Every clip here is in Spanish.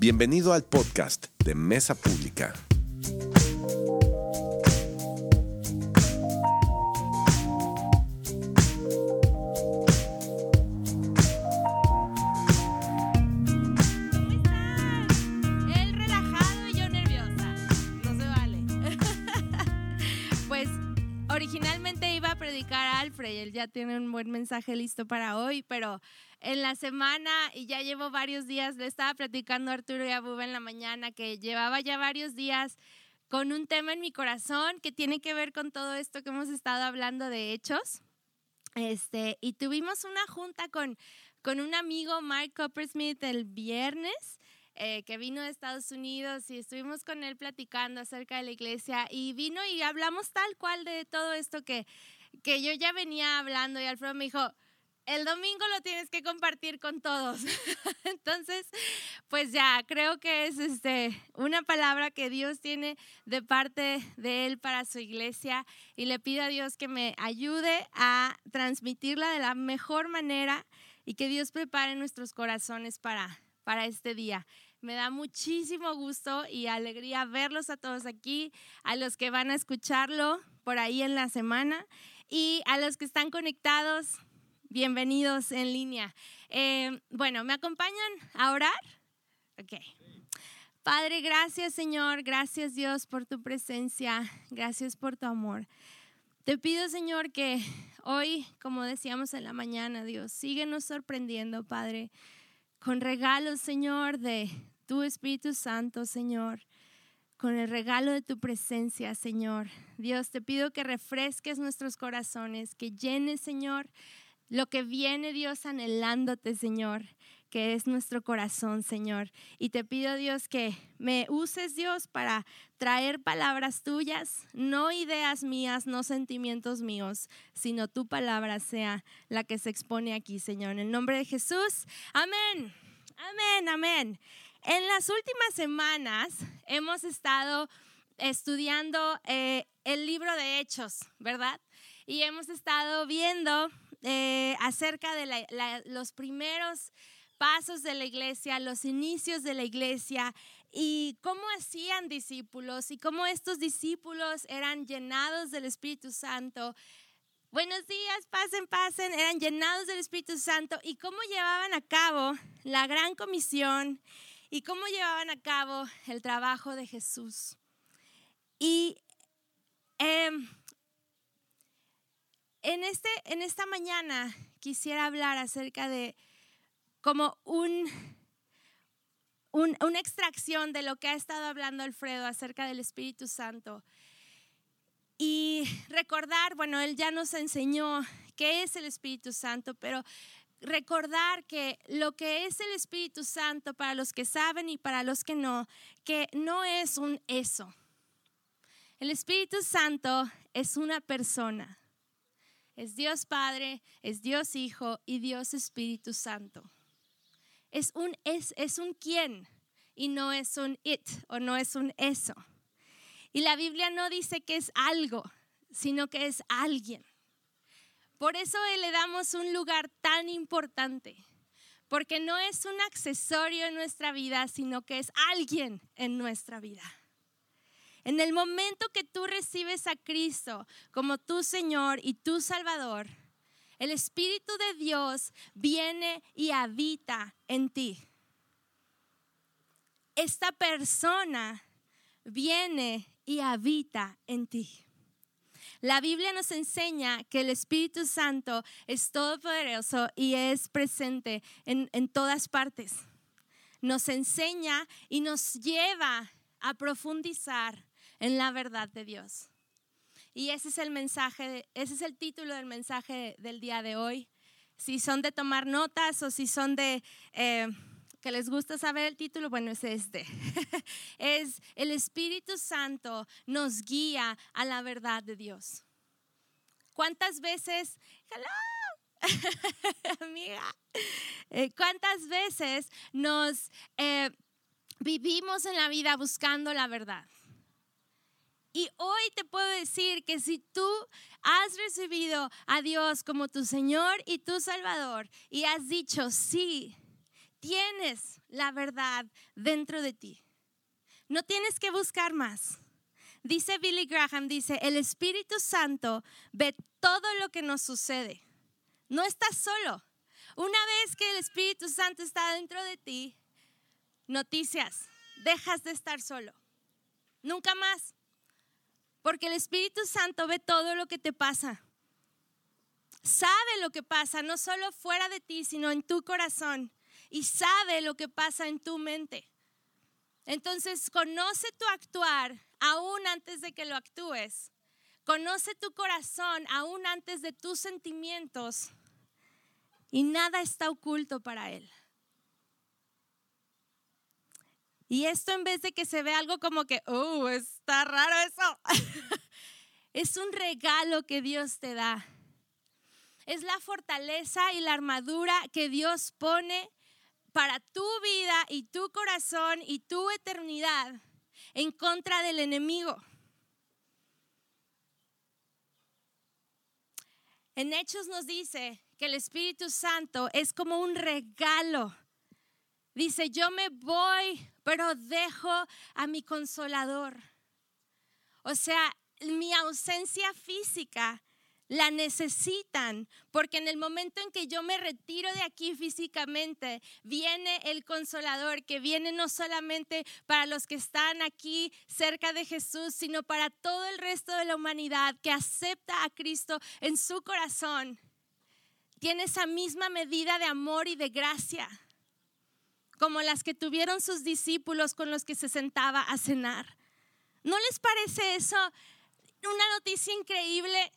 Bienvenido al podcast de Mesa Pública. Él relajado y yo nerviosa. No se vale. pues originalmente iba a predicar a Alfred él ya tiene un buen mensaje listo para hoy, pero en la semana y ya llevo varios días, le estaba platicando a Arturo y a Buba en la mañana que llevaba ya varios días con un tema en mi corazón que tiene que ver con todo esto que hemos estado hablando de hechos. Este, y tuvimos una junta con, con un amigo, Mark Coppersmith, el viernes. eh, que vino de Estados Unidos y estuvimos con él platicando acerca de la iglesia y vino y hablamos tal cual de todo esto que, que yo ya venía hablando y Alfredo me dijo, el domingo lo tienes que compartir con todos. Entonces, pues ya, creo que es este, una palabra que Dios tiene de parte de Él para su iglesia y le pido a Dios que me ayude a transmitirla de la mejor manera y que Dios prepare nuestros corazones para, para este día. Me da muchísimo gusto y alegría verlos a todos aquí, a los que van a escucharlo por ahí en la semana y a los que están conectados Bienvenidos en línea. Eh, bueno, ¿me acompañan a orar? Ok. Padre, gracias Señor, gracias Dios por tu presencia, gracias por tu amor. Te pido Señor que hoy, como decíamos en la mañana, Dios, síguenos sorprendiendo, Padre, con regalos, Señor, de tu Espíritu Santo, Señor con el regalo de tu presencia, Señor. Dios, te pido que refresques nuestros corazones, que llenes, Señor, lo que viene Dios anhelándote, Señor, que es nuestro corazón, Señor. Y te pido, Dios, que me uses, Dios, para traer palabras tuyas, no ideas mías, no sentimientos míos, sino tu palabra sea la que se expone aquí, Señor. En el nombre de Jesús, amén, amén, amén. En las últimas semanas hemos estado estudiando eh, el libro de Hechos, ¿verdad? Y hemos estado viendo eh, acerca de los primeros pasos de la iglesia, los inicios de la iglesia y cómo hacían discípulos y cómo estos discípulos eran llenados del Espíritu Santo. Buenos días, pasen, pasen, eran llenados del Espíritu Santo y cómo llevaban a cabo la gran comisión y cómo llevaban a cabo el trabajo de Jesús. Y eh, en, este, en esta mañana quisiera hablar acerca de como un, un, una extracción de lo que ha estado hablando Alfredo acerca del Espíritu Santo. Y recordar, bueno, él ya nos enseñó qué es el Espíritu Santo, pero recordar que lo que es el Espíritu Santo para los que saben y para los que no, que no es un eso. El Espíritu Santo es una persona. Es Dios Padre, es Dios Hijo y Dios Espíritu Santo. Es un es, es un quién y no es un it o no es un eso. Y la Biblia no dice que es algo, sino que es alguien. Por eso le damos un lugar tan importante, porque no es un accesorio en nuestra vida, sino que es alguien en nuestra vida. En el momento que tú recibes a Cristo como tu Señor y tu Salvador, el Espíritu de Dios viene y habita en ti. Esta persona viene y habita en ti. La Biblia nos enseña que el Espíritu Santo es todopoderoso y es presente en, en, todas partes. Nos enseña y nos lleva a profundizar en la verdad de Dios. Y ese es el mensaje, ese es el título del mensaje del día de hoy. Si son de tomar notas o si son de eh, que les gusta saber el título, bueno, es este. es el Espíritu Santo nos guía a la verdad de Dios. ¿Cuántas veces, hello, amiga, eh, cuántas veces nos eh, vivimos en la vida buscando la verdad? Y hoy te puedo decir que si tú has recibido a Dios como tu Señor y tu Salvador y has dicho sí, tienes la verdad dentro de ti. No tienes que buscar más. Dice Billy Graham, dice, el Espíritu Santo ve todo lo que nos sucede. No estás solo. Una vez que el Espíritu Santo está dentro de ti, noticias, dejas de estar solo. Nunca más. Porque el Espíritu Santo ve todo lo que te pasa. Sabe lo que pasa, no solo fuera de ti, sino en tu corazón. Y sabe lo que pasa en tu mente. Entonces, conoce tu actuar aún antes de que lo actúes. Conoce tu corazón aún antes de tus sentimientos. Y nada está oculto para Él. Y esto en vez de que se vea algo como que, oh, está raro eso, es un regalo que Dios te da. Es la fortaleza y la armadura que Dios pone para tu vida y tu corazón y tu eternidad en contra del enemigo. En Hechos nos dice que el Espíritu Santo es como un regalo. Dice, yo me voy, pero dejo a mi consolador. O sea, mi ausencia física la necesitan, porque en el momento en que yo me retiro de aquí físicamente, viene el consolador, que viene no solamente para los que están aquí cerca de Jesús, sino para todo el resto de la humanidad que acepta a Cristo en su corazón. Tiene esa misma medida de amor y de gracia, como las que tuvieron sus discípulos con los que se sentaba a cenar. ¿No les parece eso una noticia increíble?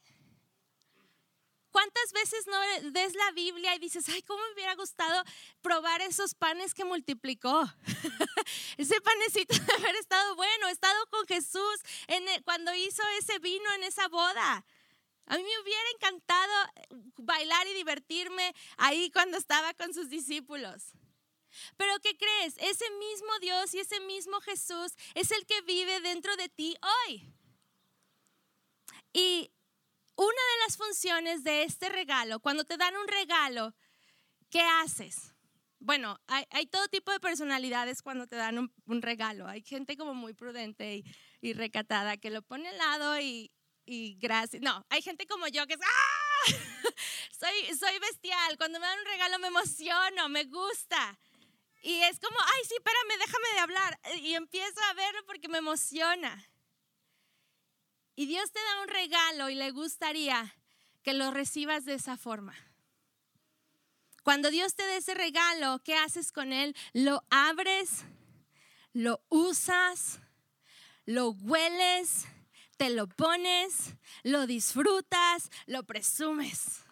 ¿Cuántas veces no ves la Biblia y dices, ay, cómo me hubiera gustado probar esos panes que multiplicó? ese panecito de haber estado bueno, estado con Jesús en cuando hizo ese vino en esa boda. A mí me hubiera encantado bailar y divertirme ahí cuando estaba con sus discípulos. Pero ¿qué crees? Ese mismo Dios y ese mismo Jesús es el que vive dentro de ti hoy. Y una de las funciones de este regalo, cuando te dan un regalo, ¿qué haces? Bueno, hay, todo tipo de personalidades cuando te dan un, regalo. Hay gente como muy prudente y, recatada que lo pone al lado y, gracias. No, hay gente como yo que es, ¡ah! soy, soy bestial. Cuando me dan un regalo me emociono, me gusta. Y es como, ay, sí, espérame, déjame de hablar. Y empiezo a verlo porque me emociona. Y Dios te da un regalo y le gustaría que lo recibas de esa forma. Cuando Dios te da ese regalo, ¿qué haces con él? Lo abres, lo usas, lo hueles, te lo pones, lo disfrutas, lo presumes.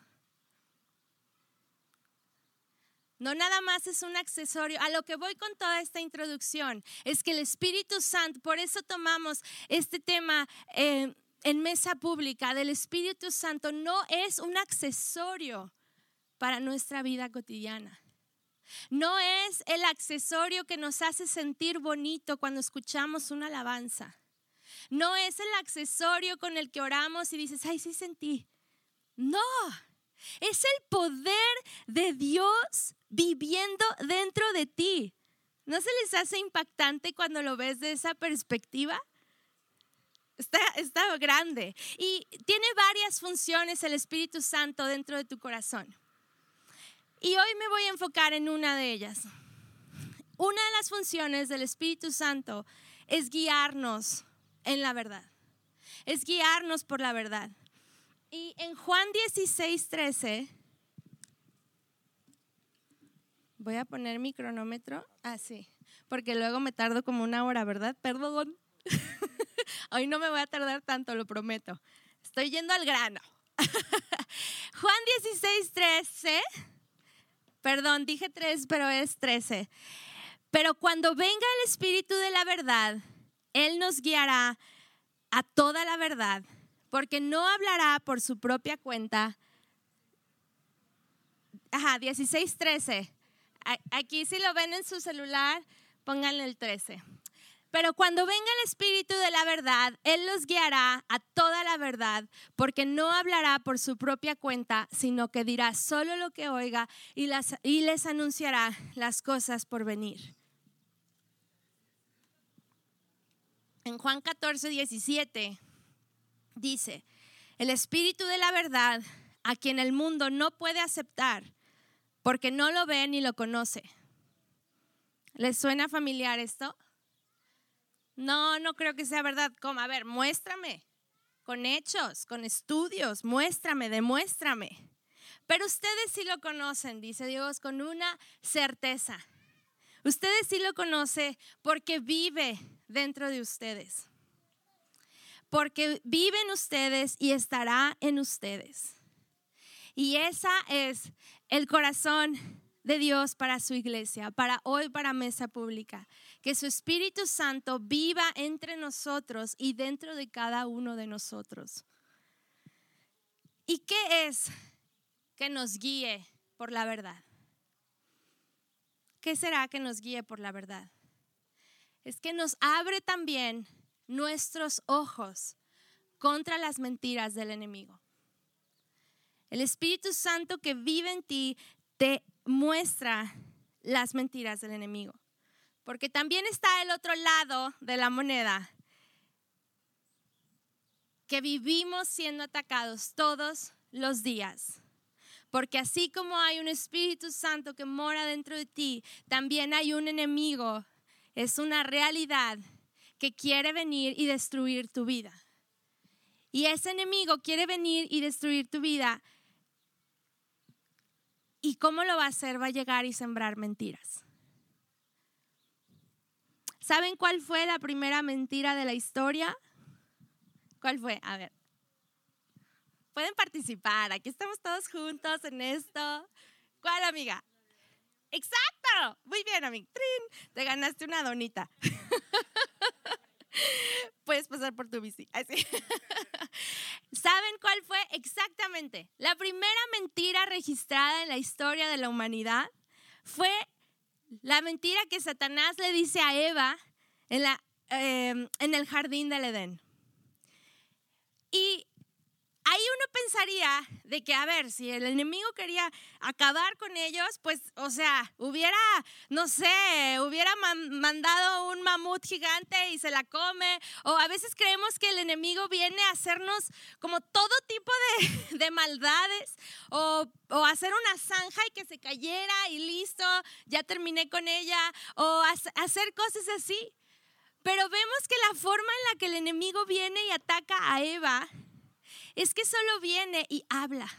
No nada más es un accesorio. A lo que voy con toda esta introducción es que el Espíritu Santo, por eso tomamos este tema eh, en mesa pública del Espíritu Santo, no es un accesorio para nuestra vida cotidiana. No es el accesorio que nos hace sentir bonito cuando escuchamos una alabanza. No es el accesorio con el que oramos y dices, ay, sí sentí. No, es el poder de Dios viviendo dentro de ti. ¿No se les hace impactante cuando lo ves de esa perspectiva? Está, está grande. Y tiene varias funciones el Espíritu Santo dentro de tu corazón. Y hoy me voy a enfocar en una de ellas. Una de las funciones del Espíritu Santo es guiarnos en la verdad. Es guiarnos por la verdad. Y en Juan 16, 13, voy a poner mi cronómetro así, ah, porque luego me tardo como una hora, ¿verdad? Perdón. Hoy no me voy a tardar tanto, lo prometo. Estoy yendo al grano. Juan 16, 13. Perdón, dije 3, pero es 13. Pero cuando venga el Espíritu de la verdad, Él nos guiará a toda la verdad porque no hablará por su propia cuenta. Ajá, 16, 13. Aquí si lo ven en su celular, pónganle el 13. Pero cuando venga el Espíritu de la verdad, Él los guiará a toda la verdad, porque no hablará por su propia cuenta, sino que dirá solo lo que oiga y les anunciará las cosas por venir. En Juan 14, 17 dice, el Espíritu de la verdad, a quien el mundo no puede aceptar, porque no lo ve ni lo conoce. ¿Les suena familiar esto? No, no creo que sea verdad. ¿Cómo? A ver, muéstrame. Con hechos, con estudios, muéstrame, demuéstrame. Pero ustedes sí lo conocen, dice Dios, con una certeza. Ustedes sí lo conocen porque vive dentro de ustedes. Porque vive en ustedes y estará en ustedes. Y esa es el corazón de Dios para su iglesia, para hoy, para mesa pública. Que su Espíritu Santo viva entre nosotros y dentro de cada uno de nosotros. ¿Y qué es que nos guíe por la verdad? ¿Qué será que nos guíe por la verdad? Es que nos abre también nuestros ojos contra las mentiras del enemigo. El Espíritu Santo que vive en ti te muestra las mentiras del enemigo. Porque también está el otro lado de la moneda, que vivimos siendo atacados todos los días. Porque así como hay un Espíritu Santo que mora dentro de ti, también hay un enemigo. Es una realidad que quiere venir y destruir tu vida. Y ese enemigo quiere venir y destruir tu vida ¿Y cómo lo va a hacer? Va a llegar y sembrar mentiras. ¿Saben cuál fue la primera mentira de la historia? ¿Cuál fue? A ver. Pueden participar, aquí estamos todos juntos en esto. ¿Cuál, amiga? Exacto. Muy bien, amiga. Te ganaste una donita. Puedes pasar por tu bici. Así. ¿Saben cuál fue exactamente? La primera mentira registrada en la historia de la humanidad fue la mentira que Satanás le dice a Eva en, la, em, en el jardín del Edén. Y ahí uno pensaría de que, a ver, si el enemigo quería acabar con ellos, pues, o sea, hubiera, no sé, hubiera mandado un mamut gigante y se la come. O a veces creemos que el enemigo viene a hacernos como todo tipo de, de maldades. O, o, hacer una zanja y que se cayera y listo, ya terminé con ella. O hacer cosas así. Pero vemos que la forma en la que el enemigo viene y ataca a Eva es que solo viene y habla.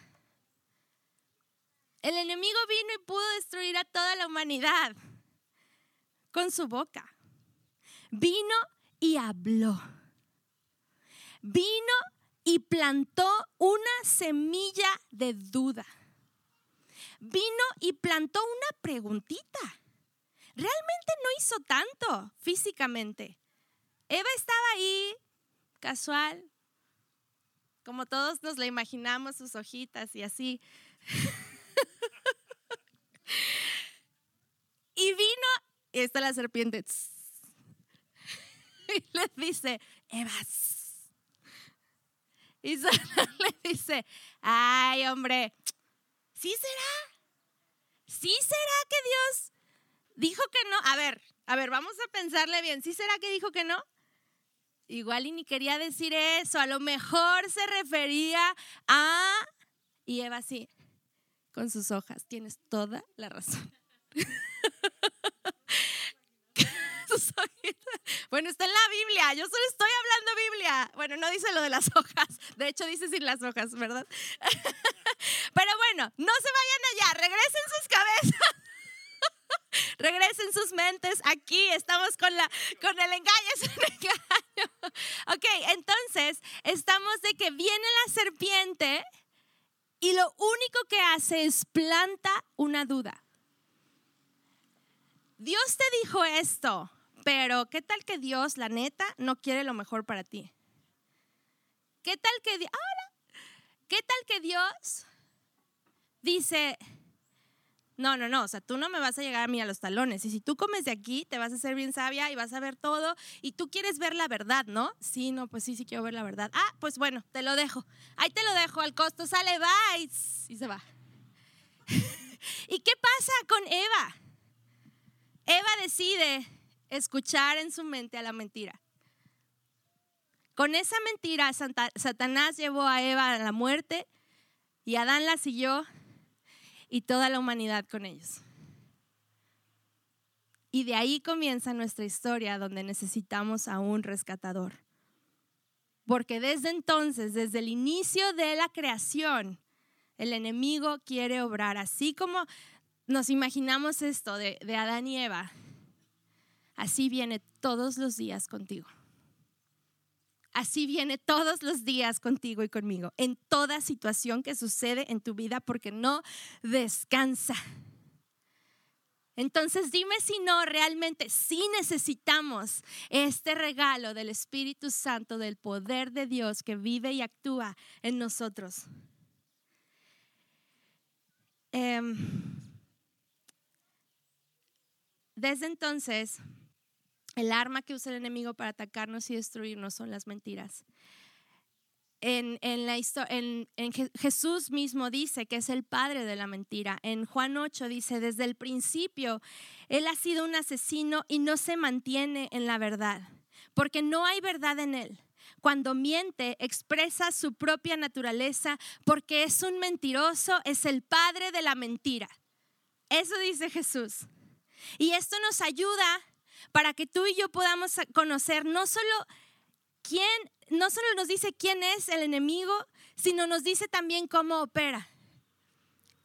El enemigo vino y pudo destruir a toda la humanidad con su boca. Vino y habló. Vino y plantó una semilla de duda. Vino y plantó una preguntita. Realmente no hizo tanto físicamente. Eva estaba ahí, casual, como todos nos la imaginamos, sus hojitas y así. y vino, y está la serpiente, y le dice, Evas. Y solo le dice, ay hombre, ¿sí será? ¿Sí será que Dios dijo que no? A ver, a ver, vamos a pensarle bien, ¿sí será que dijo que no? Igual y ni quería decir eso, a lo mejor se refería a... Y Eva sí, con sus hojas, tienes toda la razón. bueno, está en la Biblia, yo solo estoy hablando Biblia. Bueno, no dice lo de las hojas, de hecho dice sin las hojas, ¿verdad? Pero bueno, no se vayan allá, regresen sus cabezas. Regresen sus mentes aquí, estamos con, la, con el engaño, es un engaño. Ok, entonces estamos de que viene la serpiente y lo único que hace es planta una duda. Dios te dijo esto, pero ¿qué tal que Dios, la neta, no quiere lo mejor para ti? ¿Qué tal que ahora? ¿Qué tal que Dios dice, No, no, no, o sea, tú no me vas a llegar a mí a los talones. Y si tú comes de aquí, te vas a hacer bien sabia y vas a ver todo. Y tú quieres ver la verdad, ¿no? Sí, no, pues sí, sí quiero ver la verdad. Ah, pues bueno, te lo dejo. Ahí te lo dejo, al costo sale, y, y se va. ¿Y qué pasa con Eva? Eva decide escuchar en su mente a la mentira. Con esa mentira, Satanás llevó a Eva a la muerte y Adán la siguió y toda la humanidad con ellos. Y de ahí comienza nuestra historia donde necesitamos a un rescatador. Porque desde entonces, desde el inicio de la creación, el enemigo quiere obrar. Así como nos imaginamos esto de, Adán y Eva, así viene todos los días contigo. Así viene todos los días contigo y conmigo, en toda situación que sucede en tu vida porque no descansa. Entonces dime si no, realmente sí necesitamos este regalo del Espíritu Santo, del poder de Dios que vive y actúa en nosotros. Em, desde entonces, el arma que usa el enemigo para atacarnos y destruirnos son las mentiras. En, la en, en, Jesús mismo dice que es el padre de la mentira. En Juan 8 dice, desde el principio, Él ha sido un asesino y no se mantiene en la verdad, porque no hay verdad en Él. Cuando miente, expresa su propia naturaleza, porque es un mentiroso, es el padre de la mentira. Eso dice Jesús. Y esto nos ayuda para que tú y yo podamos conocer no solo quién, no solo nos dice quién es el enemigo, sino nos dice también cómo opera.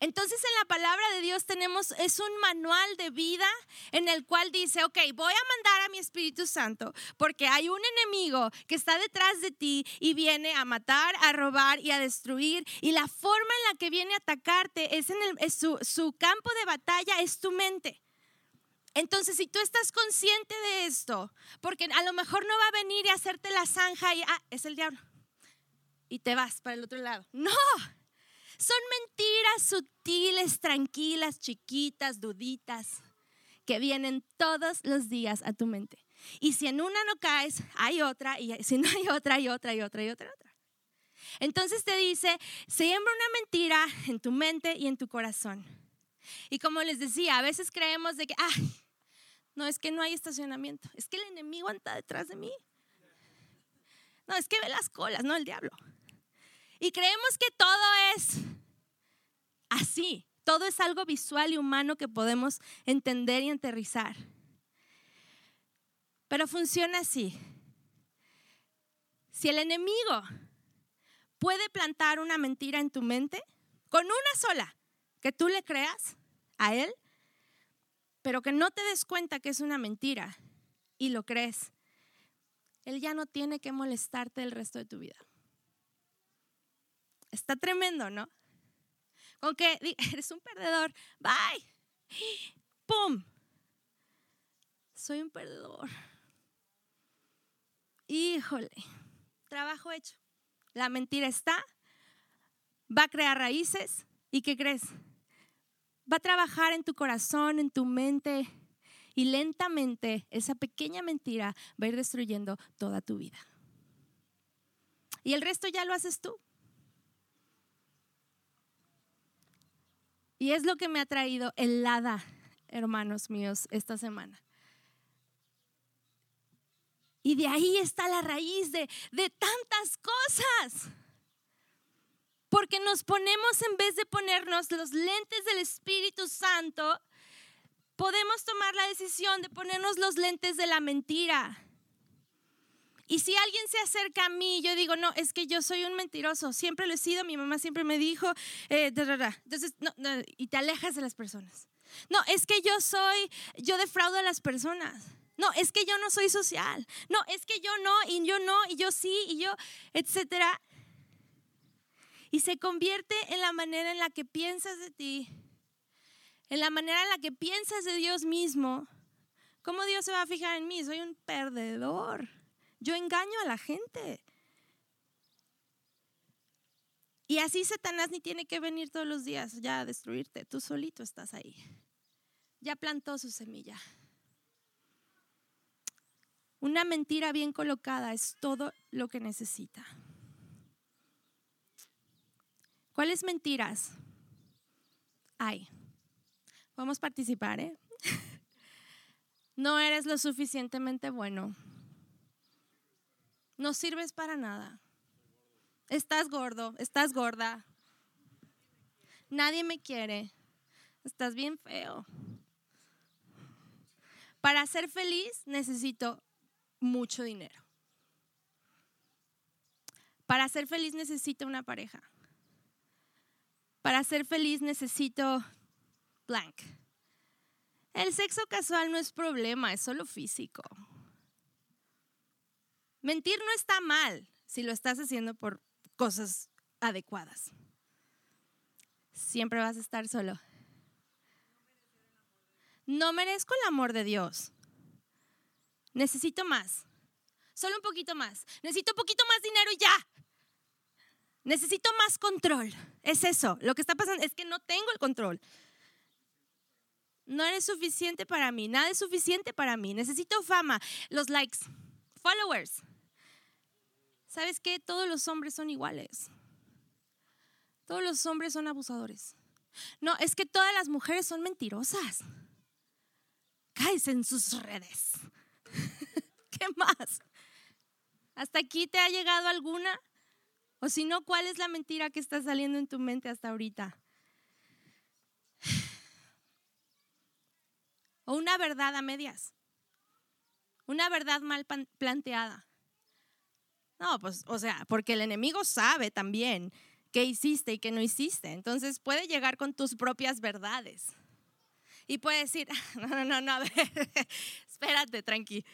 Entonces en la palabra de Dios tenemos, es un manual de vida en el cual dice, ok, voy a mandar a mi Espíritu Santo porque hay un enemigo que está detrás de ti y viene a matar, a robar y a destruir. Y la forma en la que viene a atacarte es en el, su, su campo de batalla, es tu mente. Entonces, si tú estás consciente de esto, porque a lo mejor no va a venir y hacerte la zanja y, ah, es el diablo, y te vas para el otro lado. No, son mentiras sutiles, tranquilas, chiquitas, duditas, que vienen todos los días a tu mente. Y si en una no caes, hay otra, y si no hay otra, hay otra, y otra, y otra, y otra. Entonces te dice, siembra una mentira en tu mente y en tu corazón. Y como les decía, a veces creemos de que, ay, no, es que no hay estacionamiento. Es que el enemigo anda detrás de mí. No, es que ve las colas, no el diablo. Y creemos que todo es así. Todo es algo visual y humano que podemos entender y aterrizar. Pero funciona así. Si el enemigo puede plantar una mentira en tu mente, con una sola que tú le creas a él, pero que no te des cuenta que es una mentira y lo crees, Él ya no tiene que molestarte el resto de tu vida. Está tremendo, ¿no? Con que eres un perdedor, bye, ¡pum! Soy un perdedor. Híjole, trabajo hecho. La mentira está, va a crear raíces y ¿qué crees? Va a trabajar en tu corazón, en tu mente, y lentamente esa pequeña mentira va a ir destruyendo toda tu vida. Y el resto ya lo haces tú. Y es lo que me ha traído helada, hermanos míos, esta semana. Y de ahí está la raíz de, de tantas cosas. Porque nos ponemos, en vez de ponernos los lentes del Espíritu Santo, podemos tomar la decisión de ponernos los lentes de la mentira. Y si alguien se acerca a mí, yo digo, no, es que yo soy un mentiroso, siempre lo he sido, mi mamá siempre me dijo, eh, entonces, no, y te alejas de las personas. No, es que yo soy, yo defraudo a las personas. No, es que yo no soy social. No, es que yo no, y yo no, y yo sí, y yo, etcétera y se convierte en la manera en la que piensas de ti, en la manera en la que piensas de Dios mismo. ¿Cómo Dios se va a fijar en mí? Soy un perdedor. Yo engaño a la gente. Y así Satanás ni tiene que venir todos los días ya a destruirte, tú solito estás ahí. Ya plantó su semilla. Una mentira bien colocada es todo lo que necesita. ¿Cuáles mentiras hay? Vamos a participar, ¿eh? No eres lo suficientemente bueno. No sirves para nada. Estás gordo, estás gorda. Nadie me quiere. Estás bien feo. Para ser feliz necesito mucho dinero. Para ser feliz necesito una pareja. Para ser feliz necesito blank. El sexo casual no es problema, es solo físico. Mentir no está mal si lo estás haciendo por cosas adecuadas. Siempre vas a estar solo. No merezco el amor de Dios. Necesito más. Solo un poquito más. Necesito un poquito más dinero y ya. Necesito más control. Es eso. Lo que está pasando es que no tengo el control. No eres suficiente para mí. Nada es suficiente para mí. Necesito fama. Los likes. Followers. ¿Sabes qué? Todos los hombres son iguales. Todos los hombres son abusadores. No, es que todas las mujeres son mentirosas. Cállese en sus redes. ¿Qué más? ¿Hasta aquí te ha llegado alguna? O si no, ¿cuál es la mentira que está saliendo en tu mente hasta ahorita? O una verdad a medias. Una verdad mal planteada. No, pues, o sea, porque el enemigo sabe también qué hiciste y qué no hiciste. Entonces puede llegar con tus propias verdades. Y puede decir, no, no, no, no, a ver, espérate, tranqui.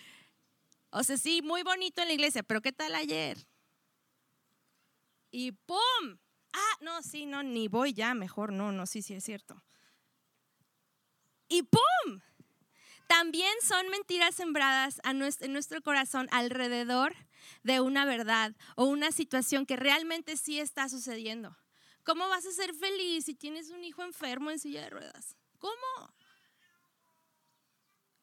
O sea, sí, muy bonito en la iglesia, pero ¿qué tal ayer? Y ¡pum! Ah, no, sí, no, ni voy ya, mejor no, no, sí, sí es cierto. Y ¡pum! También son mentiras sembradas en nuestro corazón alrededor de una verdad o una situación que realmente sí está sucediendo. ¿Cómo vas a ser feliz si tienes un hijo enfermo en silla de ruedas? ¿Cómo?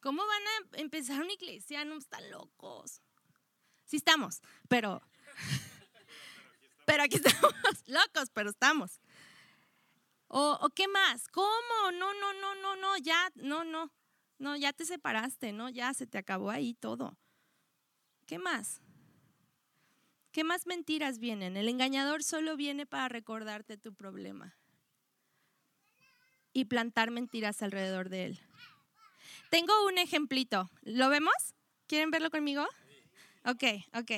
¿Cómo van a empezar una iglesia? No están locos. Sí estamos, pero pero aquí estamos locos, pero estamos. O, o, qué más? ¿Cómo? No, no, no, no, no, ya, no, no. No, ya te separaste, ¿no? Ya se te acabó ahí todo. ¿Qué más? ¿Qué más mentiras vienen? El engañador solo viene para recordarte tu problema y plantar mentiras alrededor de él. Tengo un ejemplito. ¿Lo vemos? ¿Quieren verlo conmigo? Ok, ok.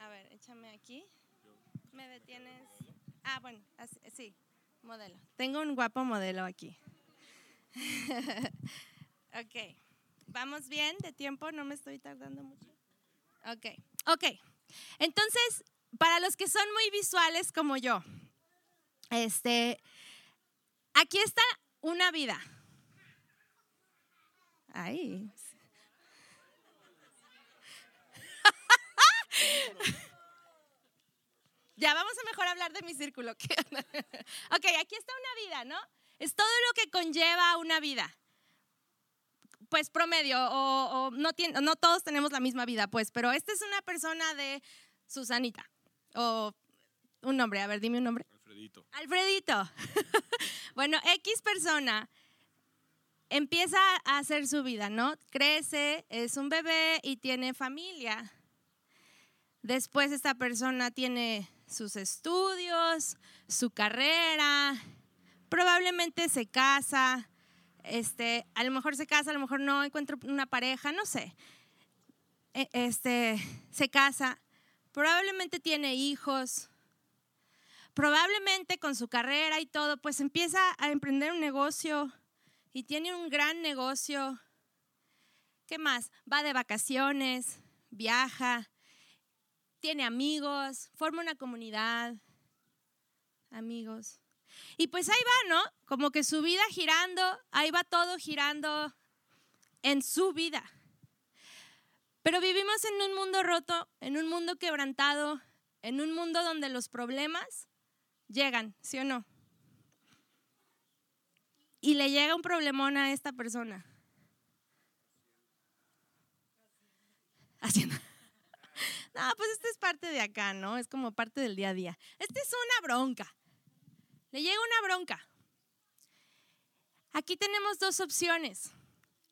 A ver, échame aquí. ¿Me detienes? Ah, bueno, sí, modelo. Tengo un guapo modelo aquí. ok, ¿vamos bien de tiempo? No me estoy tardando mucho. Ok, ok. Entonces, para los que son muy visuales como yo, este, aquí está una vida. Ahí. ya vamos a mejor hablar de mi círculo. ok, aquí está una vida, ¿no? Es todo lo que conlleva una vida. Pues promedio, o, no, no todos tenemos la misma vida, pues, pero esta es una persona de Susanita, o un nombre, a ver, dime un nombre. Alfredito. Alfredito. bueno, X persona empieza a hacer su vida, ¿no? Crece, es un bebé y tiene familia. Después esta persona tiene sus estudios, su carrera, probablemente se casa, este, a lo mejor se casa, a lo mejor no encuentra una pareja, no sé. E, este, se casa, probablemente tiene hijos, probablemente con su carrera y todo, pues empieza a emprender un negocio y tiene un gran negocio. ¿Qué más? Va de vacaciones, viaja, tiene amigos, forma una comunidad, amigos. Y pues ahí va, ¿no? Como que su vida girando, ahí va todo girando en su vida. Pero vivimos en un mundo roto, en un mundo quebrantado, en un mundo donde los problemas llegan, ¿sí o no? Y le llega un problemón a esta persona. Haciendo. No, pues esta es parte de acá, ¿no? Es como parte del día a día. Esta es una bronca. Le llega una bronca. Aquí tenemos dos opciones.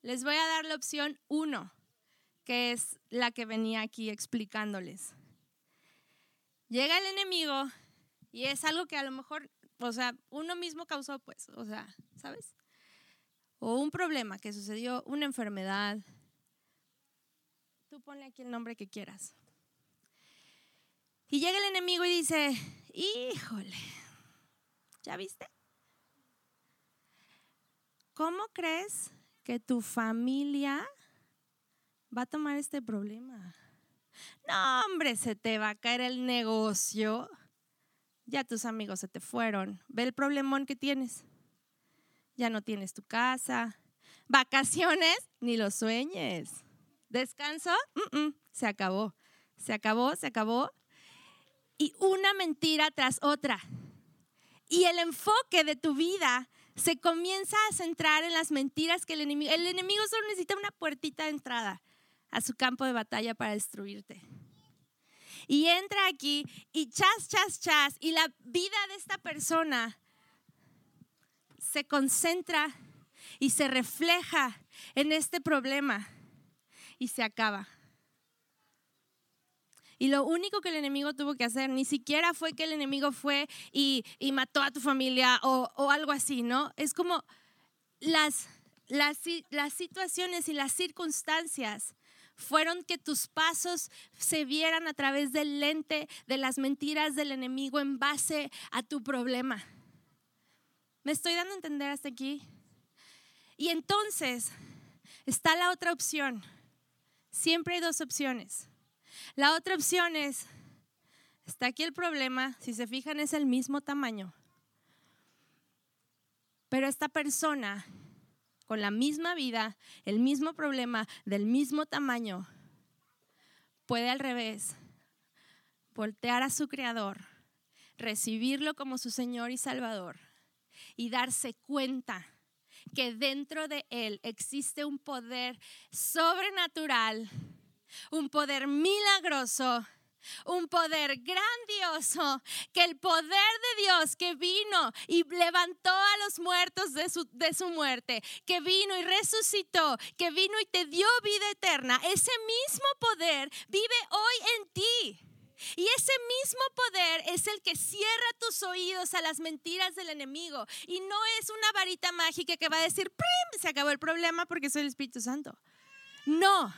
Les voy a dar la opción uno, que es la que venía aquí explicándoles. Llega el enemigo y es algo que a lo mejor, o sea, uno mismo causó, pues, o sea, ¿sabes? O un problema que sucedió, una enfermedad. Tú ponle aquí el nombre que quieras. Y llega el enemigo y dice, híjole, ¿ya viste? ¿Cómo crees que tu familia va a tomar este problema? No, hombre, se te va a caer el negocio. Ya tus amigos se te fueron. Ve el problemón que tienes. Ya no tienes tu casa. Vacaciones, ni lo sueñes. Descanso, se acabó. Se acabó, se acabó. Y una mentira tras otra. Y el enfoque de tu vida se comienza a centrar en las mentiras que el enemigo, el enemigo solo necesita una puertita de entrada a su campo de batalla para destruirte. Y entra aquí y chas, chas, chas, y la vida de esta persona se concentra y se refleja en este problema y se acaba. Y lo único que el enemigo tuvo que hacer, ni siquiera fue que el enemigo fue y, mató a tu familia o, algo así, ¿no? Es como las, las, las situaciones y las circunstancias fueron que tus pasos se vieran a través del lente de las mentiras del enemigo en base a tu problema. ¿Me estoy dando a entender hasta aquí? Y entonces está la otra opción. Siempre hay dos opciones. La otra opción es, está aquí el problema, si se fijan es el mismo tamaño, pero esta persona con la misma vida, el mismo problema, del mismo tamaño, puede al revés voltear a su creador, recibirlo como su Señor y Salvador y darse cuenta que dentro de él existe un poder sobrenatural un poder milagroso, un poder grandioso, que el poder de Dios que vino y levantó a los muertos de su, de su, muerte, que vino y resucitó, que vino y te dio vida eterna, ese mismo poder vive hoy en ti. Y ese mismo poder es el que cierra tus oídos a las mentiras del enemigo. Y no es una varita mágica que va a decir, ¡prim! Se acabó el problema porque soy el Espíritu Santo. No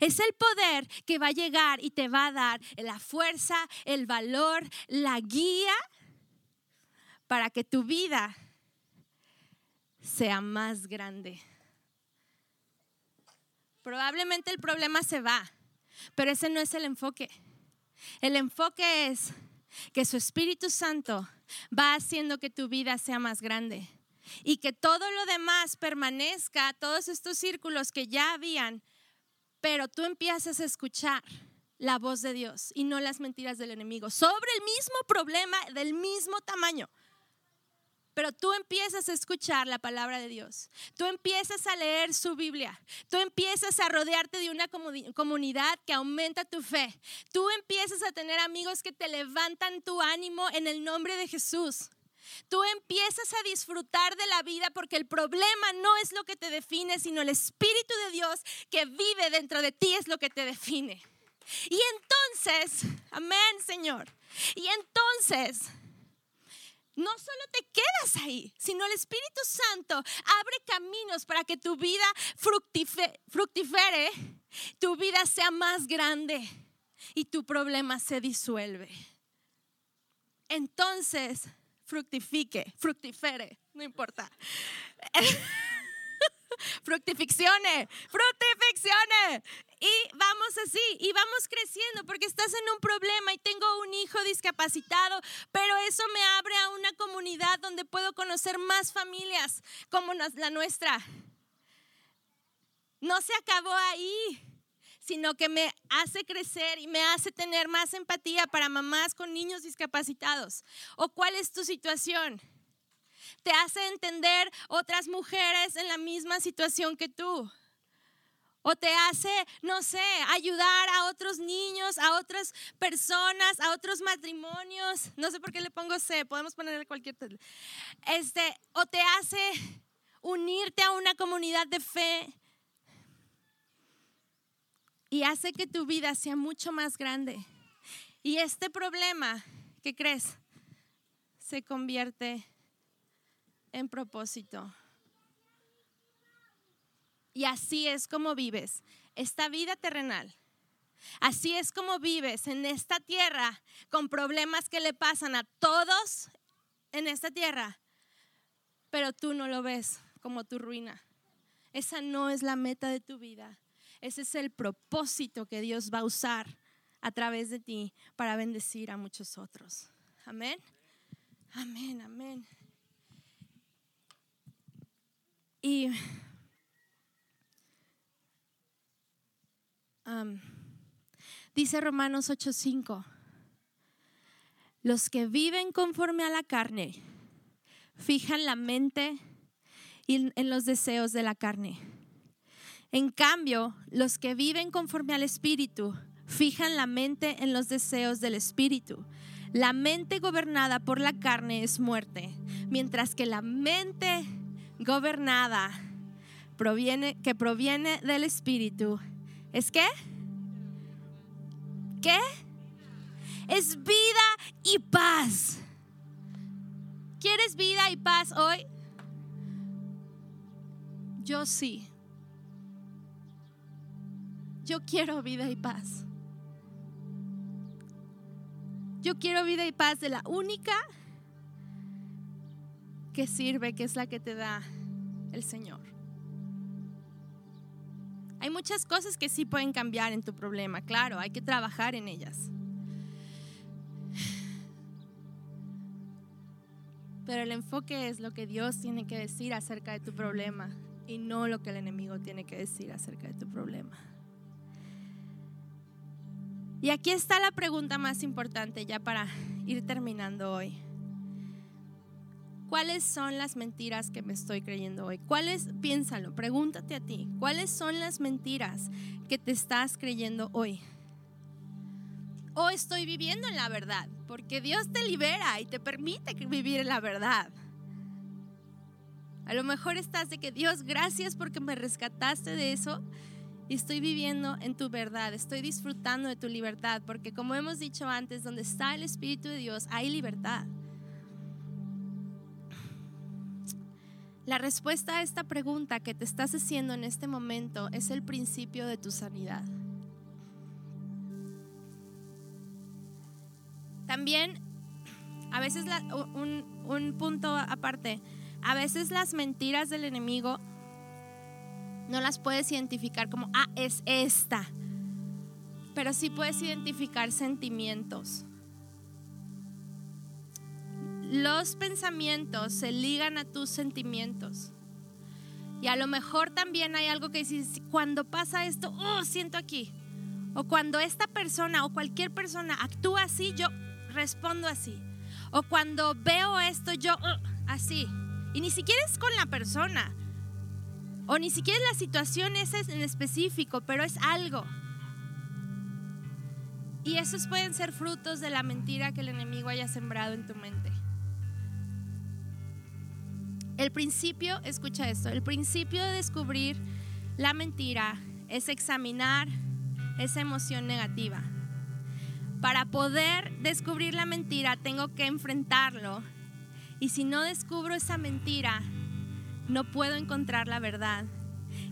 es el poder que va a llegar y te va a dar la fuerza, el valor, la guía para que tu vida sea más grande. Probablemente el problema se va, pero ese no es el enfoque. El enfoque es que su Espíritu Santo va haciendo que tu vida sea más grande y que todo lo demás permanezca, todos estos círculos que ya habían, pero tú empiezas a escuchar la voz de Dios y no las mentiras del enemigo sobre el mismo problema del mismo tamaño. Pero tú empiezas a escuchar la palabra de Dios. Tú empiezas a leer su Biblia. Tú empiezas a rodearte de una comunidad que aumenta tu fe. Tú empiezas a tener amigos que te levantan tu ánimo en el nombre de Jesús. Tú empiezas a disfrutar de la vida porque el problema no es lo que te define, sino el Espíritu de Dios que vive dentro de ti es lo que te define. Y entonces, amén Señor, y entonces no solo te quedas ahí, sino el Espíritu Santo abre caminos para que tu vida fructifere, tu vida sea más grande y tu problema se disuelve. Entonces, fructifique, fructifere, no importa. fructificcione, fructificcione. Y vamos así, y vamos creciendo porque estás en un problema y tengo un hijo discapacitado, pero eso me abre a una comunidad donde puedo conocer más familias como la nuestra. No se acabó ahí sino que me hace crecer y me hace tener más empatía para mamás con niños discapacitados? ¿O cuál es tu situación? ¿Te hace entender otras mujeres en la misma situación que tú? o te hace, no sé, ayudar a otros niños, a otras personas, a otros matrimonios. No sé por qué le pongo C, podemos ponerle cualquier. Este, o te hace unirte a una comunidad de fe y hace que tu vida sea mucho más grande. Y este problema, ¿qué crees? Se convierte en propósito. Y así es como vives esta vida terrenal. Así es como vives en esta tierra con problemas que le pasan a todos en esta tierra, pero tú no lo ves como tu ruina. Esa no es la meta de tu vida. Ese es el propósito que Dios va a usar a través de ti para bendecir a muchos otros. Amén. Amén, amén. Y dice Romanos 8:5, los que viven conforme a la carne fijan la mente en los deseos de la carne. En cambio, los que viven conforme al Espíritu fijan la mente en los deseos del Espíritu. La mente gobernada por la carne es muerte, mientras que la mente gobernada proviene, que proviene del Espíritu ¿Es qué? ¿Qué? Es vida y paz. ¿Quieres vida y paz hoy? Yo sí. Yo quiero vida y paz. Yo quiero vida y paz de la única que sirve, que es la que te da el Señor. Hay muchas cosas que sí pueden cambiar en tu problema, claro, hay que trabajar en ellas. Pero el enfoque es lo que Dios tiene que decir acerca de tu problema y no lo que el enemigo tiene que decir acerca de tu problema. Y aquí está la pregunta más importante ya para ir terminando hoy. ¿Cuáles son las mentiras que me estoy creyendo hoy? ¿Cuáles, piénsalo, pregúntate a ti, ¿cuáles son las mentiras que te estás creyendo hoy? O estoy viviendo en la verdad, porque Dios te libera y te permite vivir en la verdad. A lo mejor estás de que Dios, gracias porque me rescataste de eso y estoy viviendo en tu verdad, estoy disfrutando de tu libertad, porque como hemos dicho antes, donde está el Espíritu de Dios hay libertad. La respuesta a esta pregunta que te estás haciendo en este momento es el principio de tu sanidad. También, a veces un, un punto aparte, a veces las mentiras del enemigo no las puedes identificar como, ah, es esta, pero sí puedes identificar sentimientos los pensamientos se ligan a tus sentimientos. Y a lo mejor también hay algo que dices, cuando pasa esto, oh, siento aquí. O cuando esta persona o cualquier persona actúa así, yo respondo así. O cuando veo esto, yo oh, así. Y ni siquiera es con la persona. O ni siquiera la situación esa en específico, pero es algo. Y esos pueden ser frutos de la mentira que el enemigo haya sembrado en tu mente. El principio, escucha esto, el principio de descubrir la mentira es examinar esa emoción negativa. Para poder descubrir la mentira tengo que enfrentarlo. Y si no descubro esa mentira, no puedo encontrar la verdad.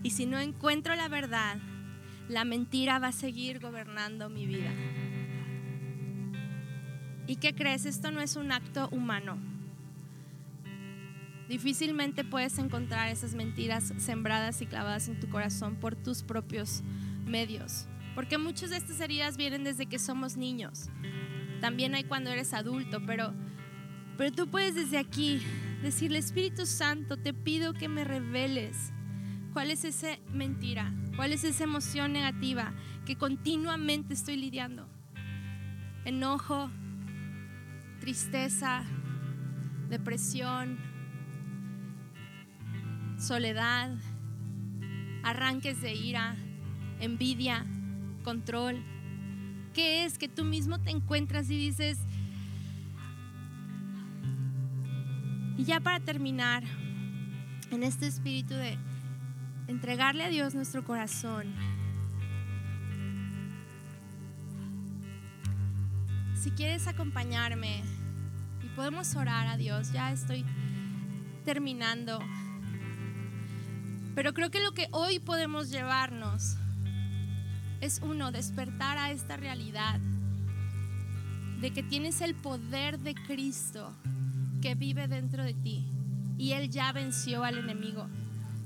Y si no encuentro la verdad, la mentira va a seguir gobernando mi vida. ¿Y qué crees? Esto no es un acto humano. Difícilmente puedes encontrar esas mentiras sembradas y clavadas en tu corazón por tus propios medios. Porque muchas de estas heridas vienen desde que somos niños. También hay cuando eres adulto, pero, pero tú puedes desde aquí decirle, Espíritu Santo, te pido que me reveles ¿Cuál es esa mentira? ¿Cuál es esa emoción negativa que continuamente estoy lidiando? Enojo, tristeza, depresión, soledad, arranques de ira, envidia, control. ¿Qué es que tú mismo te encuentras y dices, y ya para terminar, en este espíritu de entregarle a Dios nuestro corazón, si quieres acompañarme y podemos orar a Dios, ya estoy terminando. Pero creo que lo que hoy podemos llevarnos es uno, despertar a esta realidad de que tienes el poder de Cristo que vive dentro de ti y Él ya venció al enemigo.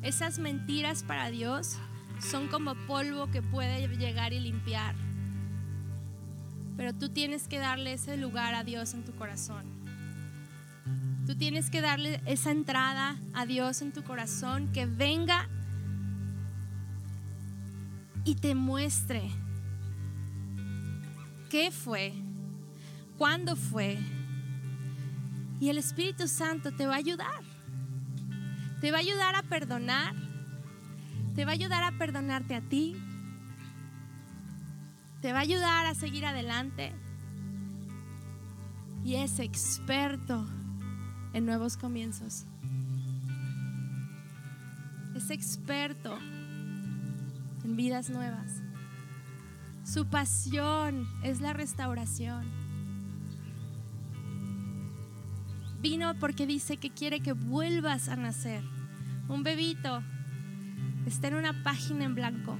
Esas mentiras para Dios son como polvo que puede llegar y limpiar. Pero tú tienes que darle ese lugar a Dios en tu corazón. Tú tienes que darle esa entrada a Dios en tu corazón, que venga y te muestre qué fue, cuándo fue. Y el Espíritu Santo te va a ayudar. Te va a ayudar a perdonar. Te va a ayudar a perdonarte a ti. Te va a ayudar a seguir adelante. Y es experto en nuevos comienzos. Es experto en vidas nuevas. Su pasión es la restauración. Vino porque dice que quiere que vuelvas a nacer. Un bebito está en una página en blanco.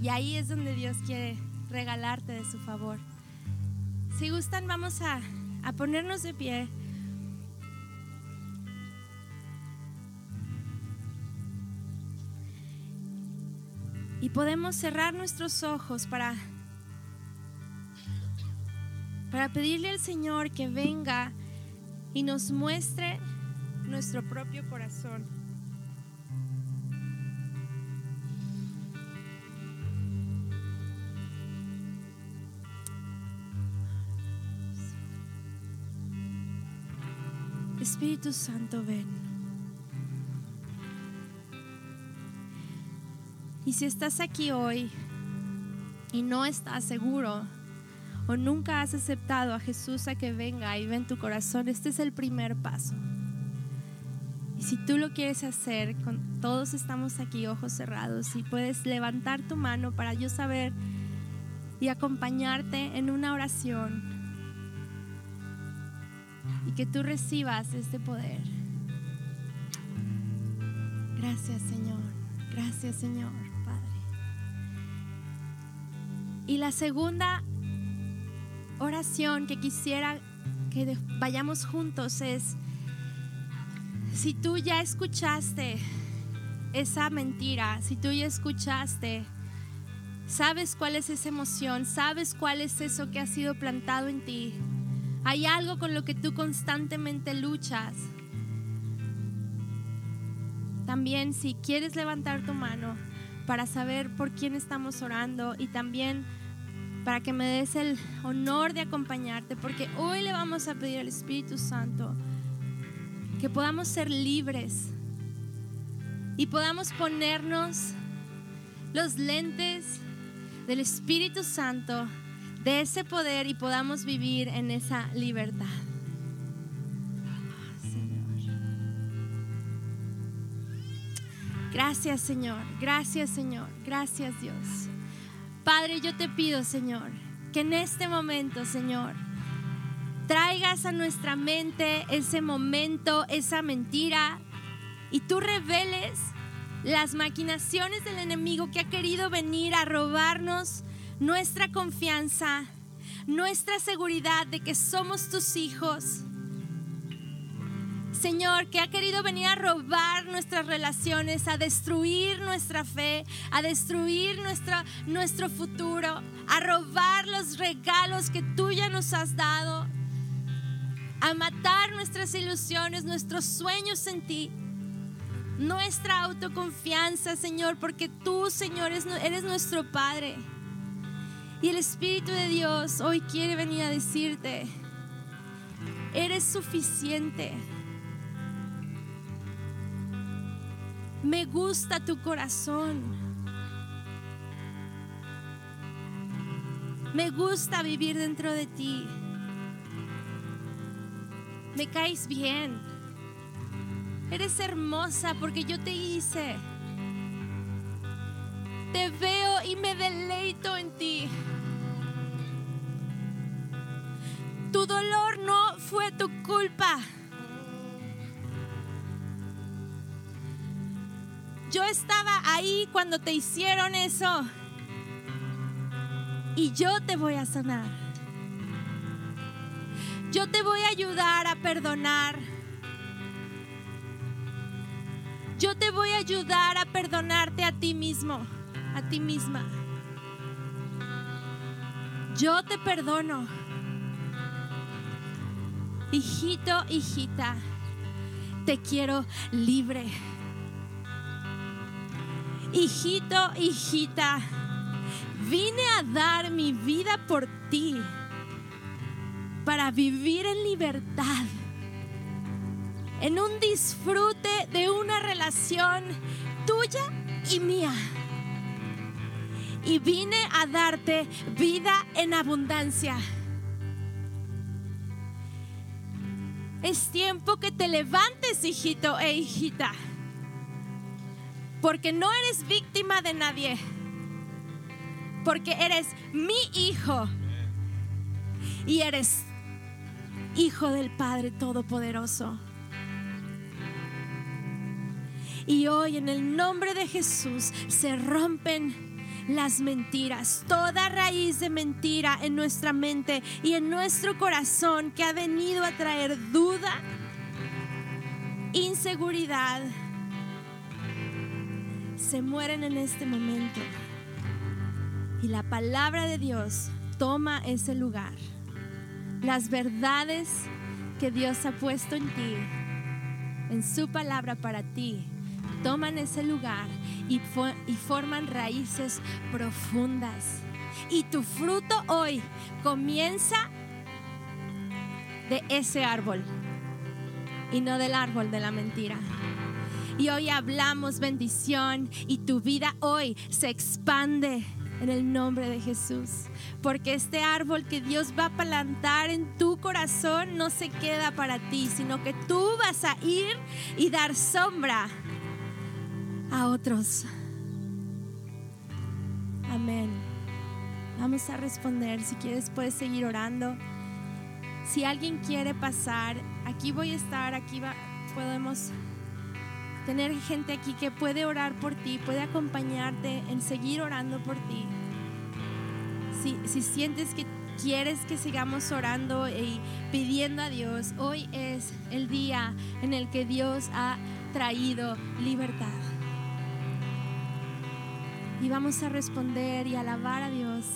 Y ahí es donde Dios quiere regalarte de su favor. Si gustan, vamos a, a ponernos de pie. Y podemos cerrar nuestros ojos para, para pedirle al Señor que venga y nos muestre nuestro propio corazón. Espíritu Santo, ven. Y si estás aquí hoy y no estás seguro o nunca has aceptado a Jesús a que venga y ven tu corazón, este es el primer paso. Y si tú lo quieres hacer, con, todos estamos aquí ojos cerrados y puedes levantar tu mano para yo saber y acompañarte en una oración y que tú recibas este poder. Gracias Señor, gracias Señor, Padre. Y la segunda que quisiera que vayamos juntos es, si tú ya escuchaste esa mentira, si tú ya escuchaste, sabes cuál es esa emoción, sabes cuál es eso que ha sido plantado en ti, hay algo con lo que tú constantemente luchas. También si quieres levantar tu mano para saber por quién estamos orando y también para que me des el honor de acompañarte, porque hoy le vamos a pedir al Espíritu Santo que podamos ser libres y podamos ponernos los lentes del Espíritu Santo, de ese poder y podamos vivir en esa libertad. Gracias Señor, gracias Señor, gracias Dios. Padre, yo te pido Señor, que en este momento Señor, traigas a nuestra mente ese momento, esa mentira, y tú reveles las maquinaciones del enemigo que ha querido venir a robarnos nuestra confianza, nuestra seguridad de que somos tus hijos. Señor, que ha querido venir a robar nuestras relaciones, a destruir nuestra fe, a destruir nuestro futuro, a robar los regalos que tú ya nos has dado, a matar nuestras ilusiones, nuestros sueños en ti. nuestra autoconfianza, Señor, porque tú, Señor, eres nuestro Padre. Y el Espíritu de Dios hoy quiere venir a decirte, eres suficiente. Me gusta tu corazón. Me gusta vivir dentro de ti. Me caes bien. Eres hermosa porque yo te hice. Te veo y me deleito en ti. Tu dolor no fue tu culpa. Yo estaba ahí cuando te hicieron eso. Y yo te voy a sanar. Yo te voy a ayudar a perdonar. Yo te voy a ayudar a perdonarte a ti mismo, a ti misma. Yo te perdono. Hijito, hijita, te quiero libre. Hijito, hijita, vine a dar mi vida por ti para vivir en libertad en un disfrute de una relación tuya y mía. Y vine a darte vida en abundancia. Es tiempo que te levantes, hijito e hijita. Porque no eres víctima de nadie. Porque eres mi hijo. Y eres hijo del Padre Todopoderoso. Y hoy en el nombre de Jesús se rompen las mentiras, toda raíz de mentira en nuestra mente y en nuestro corazón que ha venido a traer duda, inseguridad, se mueren en este momento. Y la palabra de Dios toma ese lugar. Las verdades que Dios ha puesto en ti, en su palabra para ti, toman ese lugar y, forman raíces profundas. Y tu fruto hoy comienza de ese árbol y no del árbol de la mentira. Y hoy hablamos bendición y tu vida hoy se expande en el nombre de Jesús. Porque este árbol que Dios va a plantar en tu corazón no se queda para ti, sino que tú vas a ir y dar sombra a otros. Amén. Vamos a responder. Si quieres puedes seguir orando. Si alguien quiere pasar, aquí voy a estar, aquí podemos tener gente aquí que puede orar por ti, puede acompañarte en seguir orando por ti. Si, si sientes que quieres que sigamos orando y pidiendo a Dios, hoy es el día en el que Dios ha traído libertad y vamos a responder y alabar a Dios.